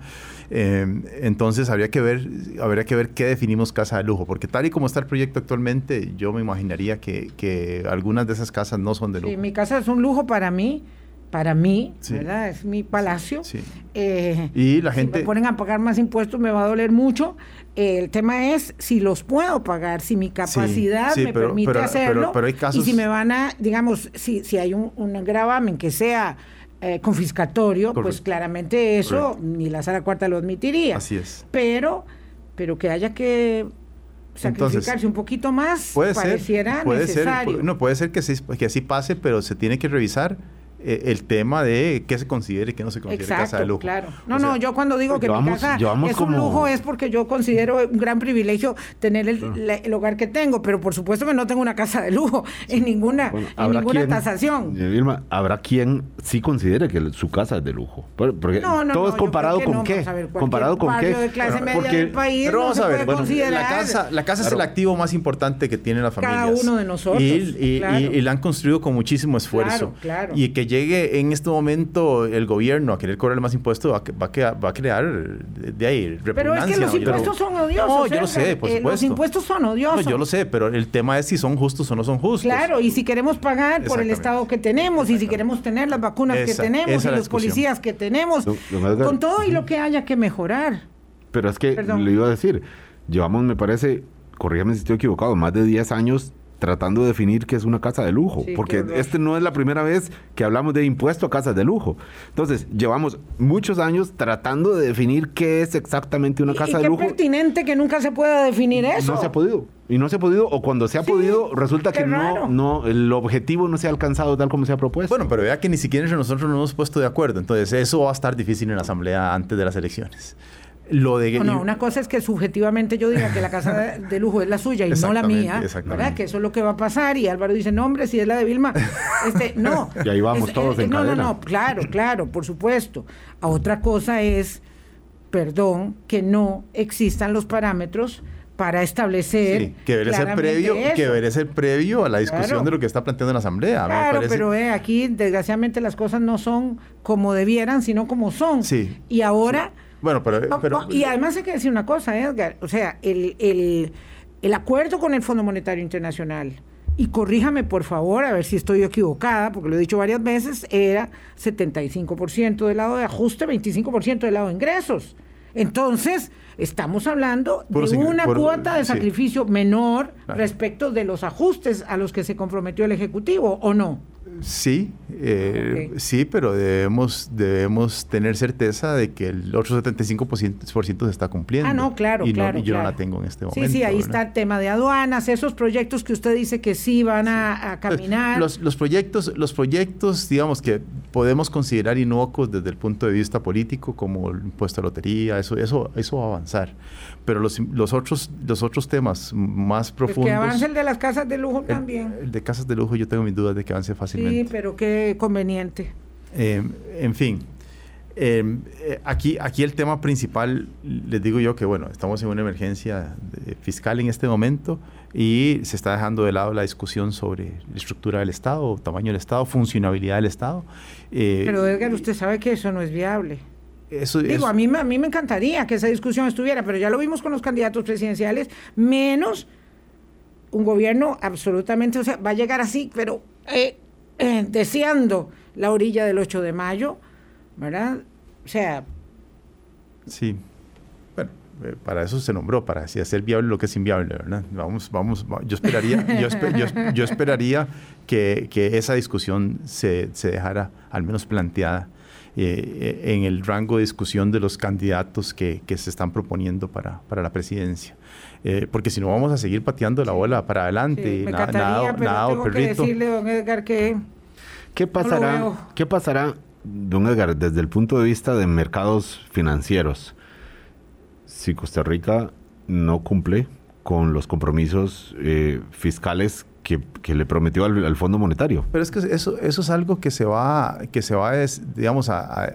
Eh, entonces habría que, ver, habría que ver qué definimos casa de lujo, porque tal y como está el proyecto actualmente, yo me imaginaría que, que algunas de esas casas no son de lujo. Sí, mi casa es un lujo para mí para mí, ¿verdad? Es mi palacio. Eh, y la gente... Si me ponen a pagar más impuestos me va a doler mucho. el tema es si los puedo pagar, si mi capacidad me permite hacerlo. Pero, hay casos... Y si me van a, digamos, si, si hay un, un gravamen que sea eh, confiscatorio, pues claramente eso ni la sala cuarta lo admitiría. Así es. Pero, pero que haya que sacrificarse un poquito más puede pareciera ser, puede necesario. Ser, no, puede ser que, que así pase, pero se tiene que revisar eh, el tema de qué se considere y qué no se considere casa de lujo. Claro. No, no, yo cuando digo que mi casa es un lujo es porque yo considero un gran privilegio tener el, hogar que tengo, pero por supuesto que no tengo una casa de lujo en ninguna, en ninguna tasación. habrá quien sí considere que su casa es de lujo. Porque todo es comparado con qué. comparado con qué. De clase media porque, del país pero vamos a ver, la casa, la casa es el activo más importante que tiene la familia. Cada uno de nosotros. Y, la han construido con muchísimo esfuerzo. Claro, Y que llegue en este momento el gobierno a querer cobrar más impuestos, va, va, va a crear de ahí repugnancia. Pero es que los impuestos son odiosos. No, yo lo sé, por eh, supuesto. los impuestos son odiosos. No, yo lo sé, pero el tema es si son justos o no son justos. Claro, y si queremos pagar por el Estado que tenemos, y si queremos tener las vacunas que tenemos, y los policías que tenemos, con todo y lo que haya que mejorar. Pero es que le iba a decir, llevamos, me parece, corrígame si estoy equivocado, más de 10 años tratando de definir qué es una casa de lujo, Sí, porque este no es la primera vez que hablamos de impuesto a casas de lujo. Entonces, llevamos muchos años tratando de definir qué es exactamente una casa y de qué lujo. pertinente que nunca se pueda definir eso. No se ha podido. Y no se ha podido, o cuando se ha Sí, podido, resulta que no, no, el objetivo no se ha alcanzado tal como se ha propuesto. Bueno, pero vea que ni siquiera entre nosotros nos hemos puesto de acuerdo. Entonces, eso va a estar difícil en la Asamblea antes de las elecciones. Lo de... No, no, una cosa es que subjetivamente yo diga que la casa de, lujo es la suya y no la mía, exactamente. ¿verdad? Que eso es lo que va a pasar y Álvaro dice, no, hombre, si es la de Vilma, este, no. Y ahí vamos Es- todos eh, en No, no, no, claro, claro, por supuesto. A otra cosa es, perdón, que no existan los parámetros para establecer Sí, que debería ser previo, eso. que debería ser previo a la discusión Claro. de lo que está planteando en la Asamblea. Me Claro, pero eh, aquí desgraciadamente las cosas no son como debieran, sino como son. Sí. Y ahora... Bueno, pero... Y además hay que decir una cosa, Edgar. O sea, el, el- el acuerdo con el Fondo Monetario Internacional, y corríjame por favor, a ver si estoy equivocada, porque lo he dicho varias veces, era 75% del lado de ajuste, 25% del lado de ingresos. Entonces, estamos hablando de una cuota de sí. sacrificio menor respecto de los ajustes a los que se comprometió el Ejecutivo, ¿o no? Sí, eh, sí, pero debemos, debemos tener certeza de que el otro 75% por ciento se está cumpliendo. Ah, no, claro, y no- claro. y yo claro. no la tengo en este momento. Sí, sí, ahí ¿verdad? está el tema de aduanas, esos proyectos que usted dice que sí van a, a caminar. Los, los proyectos, los proyectos, digamos, que podemos considerar inocuos desde el punto de vista político, como el impuesto a lotería, eso, eso, eso va a avanzar. Pero los, los, otros, los otros temas más Pues profundos... que avance el de las casas de lujo el- también. el de casas de lujo, yo tengo mis dudas de que avance fácilmente. Sí, pero qué conveniente. Eh, en fin, eh, eh, aquí, aquí el tema principal, les digo yo que bueno, estamos en una emergencia fiscal en este momento y se está dejando de lado la discusión sobre la estructura del Estado, tamaño del Estado, funcionabilidad del Estado. Eh, Pero Edgar, usted sabe que eso no es viable. eso, Digo, eso- a mí, me- a mí me encantaría que esa discusión estuviera, pero ya lo vimos con los candidatos presidenciales, menos un gobierno absolutamente, o sea, va a llegar así, pero eh, eh, deseando la orilla del 8 de mayo, ¿verdad? O sea, Sí. Eh, para eso se nombró, para así hacer viable lo que es inviable, ¿verdad? Vamos, vamos, va- yo esperaría, yo, espe- yo es- yo esperaría que, que esa discusión se, se dejara al menos planteada eh, en el rango de discusión de los candidatos que, que se están proponiendo para, para la presidencia. Eh, porque si no vamos a seguir pateando la bola para adelante, sí, y me na- nada, pero nada, tengo que perrito. decirle, don Edgar, que ¿Qué pasará. ¿Qué pasará, don Edgar, desde el punto de vista de mercados financieros? Si Costa Rica no cumple con los compromisos eh, fiscales que, que le prometió al, al Fondo Monetario. Pero es que eso, eso es algo que se va, que se va, es, digamos, a, a-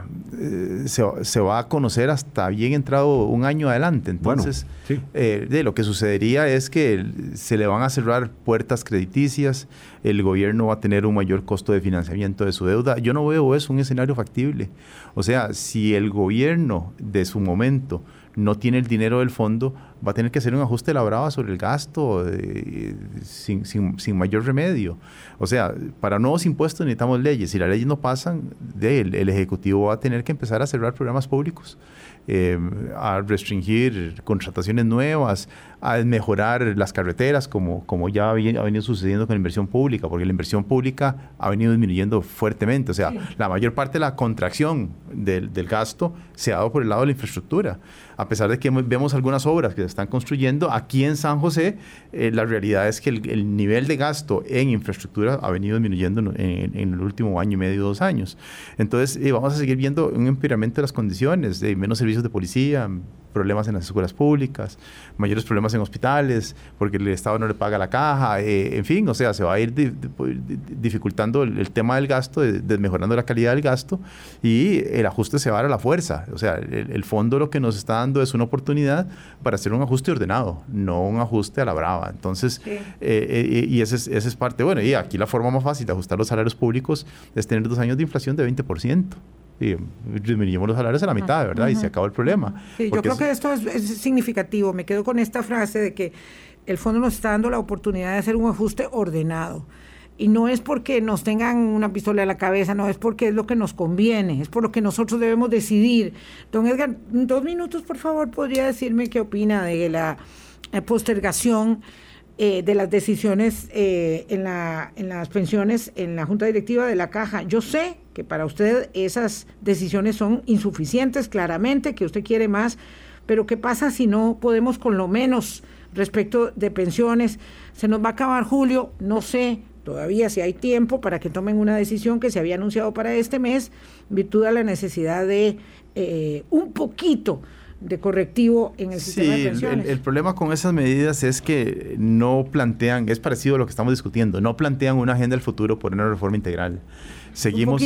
a, eh, se, se va a conocer hasta bien entrado un año adelante. Bueno, Entonces, sí. eh, de lo que sucedería es que se le van a cerrar puertas crediticias, el gobierno va a tener un mayor costo de financiamiento de su deuda. Yo no veo eso un escenario factible. O sea, si el gobierno de su momento no tiene el dinero del fondo, va a tener que hacer un ajuste de la brava sobre el gasto eh, sin, sin- sin mayor remedio. O sea, para nuevos impuestos necesitamos leyes. Si las leyes no pasan, el, el Ejecutivo va a tener que empezar a cerrar programas públicos, eh, a restringir contrataciones nuevas, a mejorar las carreteras, como, como ya ha venido sucediendo con la inversión pública, porque la inversión pública ha venido disminuyendo fuertemente. O sea, la mayor parte de la contracción del, del gasto se ha dado por el lado de la infraestructura. A pesar de que vemos algunas obras que se están construyendo, aquí en San José, eh, la realidad es que el, el nivel de gasto en infraestructura ha venido disminuyendo en, en- en el último año y medio, dos años. Entonces, eh, vamos a seguir viendo un empeoramiento de las condiciones, de menos servicios de policía, problemas en las escuelas públicas, mayores problemas en hospitales, porque el Estado no le paga la caja, eh, en fin, o sea, se va a ir di- di- di- dificultando el, el tema del gasto, de- desmejorando la calidad del gasto y el ajuste se va a dar a la fuerza. O sea, el, el fondo lo que nos está dando es una oportunidad para hacer un ajuste ordenado, no un ajuste a la brava. Entonces, Sí. eh, eh, y esa es, esa es parte, bueno, y aquí la forma más fácil de ajustar los salarios públicos es tener dos años de inflación de 20%. Y disminuimos los salarios a la mitad, ¿verdad? Y se acabó el problema. Sí, yo creo es- que esto es, es significativo. Me quedo con esta frase de que el fondo nos está dando la oportunidad de hacer un ajuste ordenado. Y no es porque nos tengan una pistola en la cabeza, no es porque es lo que nos conviene, es por lo que nosotros debemos decidir. Don Edgar, dos minutos, por favor, podría decirme qué opina de la postergación eh, de las decisiones eh, en, la, en las pensiones en la Junta Directiva de la Caja. Yo sé que para usted esas decisiones son insuficientes, claramente, que usted quiere más, pero ¿qué pasa si no podemos con lo menos respecto de pensiones? Se nos va a acabar julio, no sé todavía si hay tiempo para que tomen una decisión que se había anunciado para este mes, virtud a la necesidad de eh, un poquito de correctivo en el sistema de pensiones. El, el, problema con esas medidas es que no plantean, es parecido a lo que estamos discutiendo, no plantean una agenda del futuro por una reforma integral seguimos,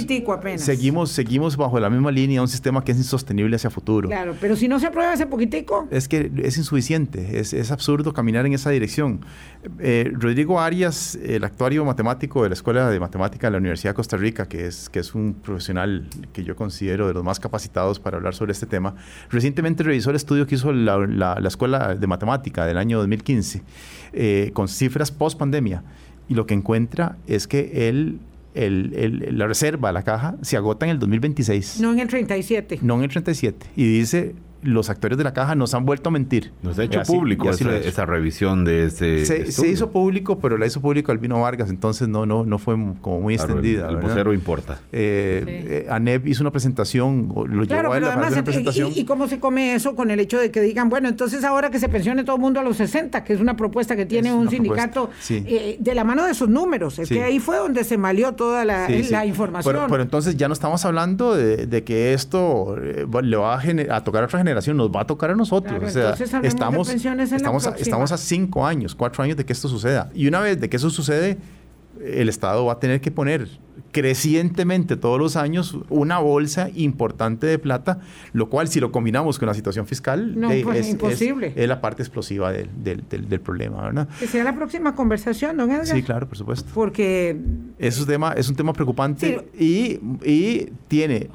seguimos, seguimos bajo la misma línea, un sistema que es insostenible hacia futuro. Claro, pero si no se aprueba ese poquitico. Es que es insuficiente, es, es absurdo caminar en esa dirección. Eh, Rodrigo Arias, el actuario matemático de la Escuela de Matemática de la Universidad de Costa Rica, que es, que es un profesional que yo considero de los más capacitados para hablar sobre este tema, recientemente revisó el estudio que hizo la, la, la Escuela de Matemática del año 2015 eh, con cifras post pandemia y lo que encuentra es que él el, el, la reserva, la caja, se agota en el 2026. No en el 37. No en el 37. Y dice los actores de la caja nos han vuelto a mentir. Nos ha hecho público esa, esa, revisión de ese. Se, se, hizo público, pero la hizo público Albino Vargas, entonces no, no, no fue como muy claro, extendida. El, el vocero importa. Eh, sí. eh, ANEP hizo una presentación, lo claro, llevó a él además, una presentación. Y, y, cómo se come eso con el hecho de que digan, bueno, entonces ahora que se pensione todo el mundo a los 60, que es una propuesta que tiene un sindicato sí. eh, de la mano de sus números. Es que ahí fue donde se malió toda la, la información. Pero, pero, entonces ya no estamos hablando de, de que esto eh, le va a, a tocar a otra generación, nos va a tocar a nosotros. Claro, o sea, estamos, estamos, a, estamos a cinco años, cuatro años de que esto suceda. Y una vez de que eso sucede, el Estado va a tener que poner crecientemente todos los años una bolsa importante de plata, lo cual si lo combinamos con la situación fiscal no, de, pues, es, imposible. Es, es, la parte explosiva del, del, del, del, problema, ¿verdad? Que sea la próxima conversación, don Edgar. Sí, claro, por supuesto. Porque... Es un tema, es un tema preocupante sí. y, y, tiene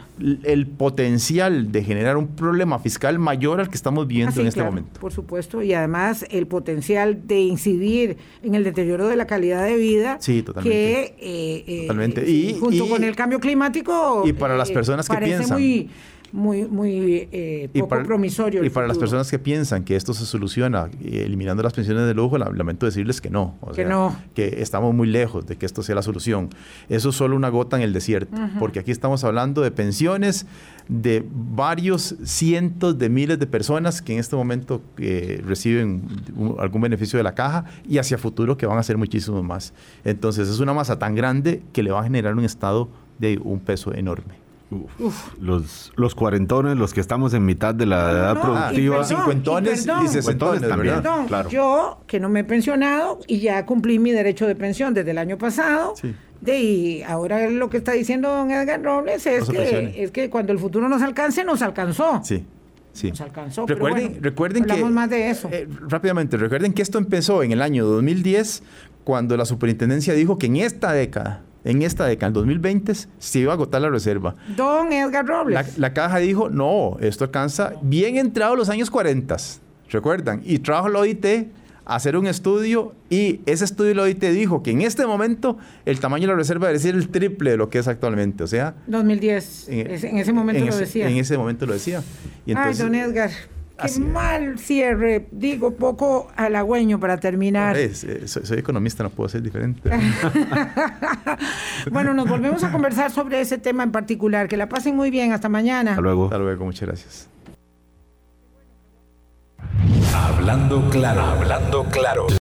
el potencial de generar un problema fiscal mayor al que estamos viendo ah, sí, en este claro, momento. Por supuesto, y además el potencial de incidir en el deterioro de la calidad de vida sí, totalmente. que eh, totalmente. Y, junto y, con el cambio climático y para las personas eh, que piensan. muy muy muy eh, poco y para, promisorio y para las personas que piensan que esto se soluciona eliminando las pensiones de lujo lamento decirles que no o que sea, no. que estamos muy lejos de que esto sea la solución. Eso es solo una gota en el desierto uh -huh. porque aquí estamos hablando de pensiones de varios cientos de miles de personas que en este momento eh, reciben un, algún beneficio de la caja y hacia futuro que van a ser muchísimos más. Entonces es una masa tan grande que le va a generar un estado de un peso enorme Uf, Uf. Los, los cuarentones, los que estamos en mitad de la edad no, productiva. Y perdón, cincuentones y, perdón, y sesentones también. Perdón, claro. Yo, que no me he pensionado y ya cumplí mi derecho de pensión desde el año pasado. Sí. De, y ahora lo que está diciendo don Edgar Robles es, No que, es que cuando el futuro nos alcance, nos alcanzó. Sí. Sí. Nos alcanzó. Recuerden, pero bueno, recuerden hablamos que, más de eso. Eh, rápidamente, recuerden que esto empezó en el año 2010, cuando la superintendencia dijo que en esta década, en esta década, en 2020, se iba a agotar la reserva. Don Edgar Robles. La, la caja dijo, no, esto alcanza bien entrado los años 40, recuerdan, y trajo la OIT a hacer un estudio y ese estudio de la OIT dijo que en este momento el tamaño de la reserva debe ser el triple de lo que es actualmente, o sea... 2010, en, en ese momento en lo ese, decía. En ese momento lo decía. Y entonces, Ay, don Edgar. Qué Así mal cierre, digo, poco halagüeño para terminar. Es, es, soy, soy, economista, no puedo ser diferente. bueno, nos volvemos a conversar sobre ese tema en particular. Que la pasen muy bien, hasta mañana. Hasta luego. Hasta luego, muchas gracias. Hablando claro, hablando claro.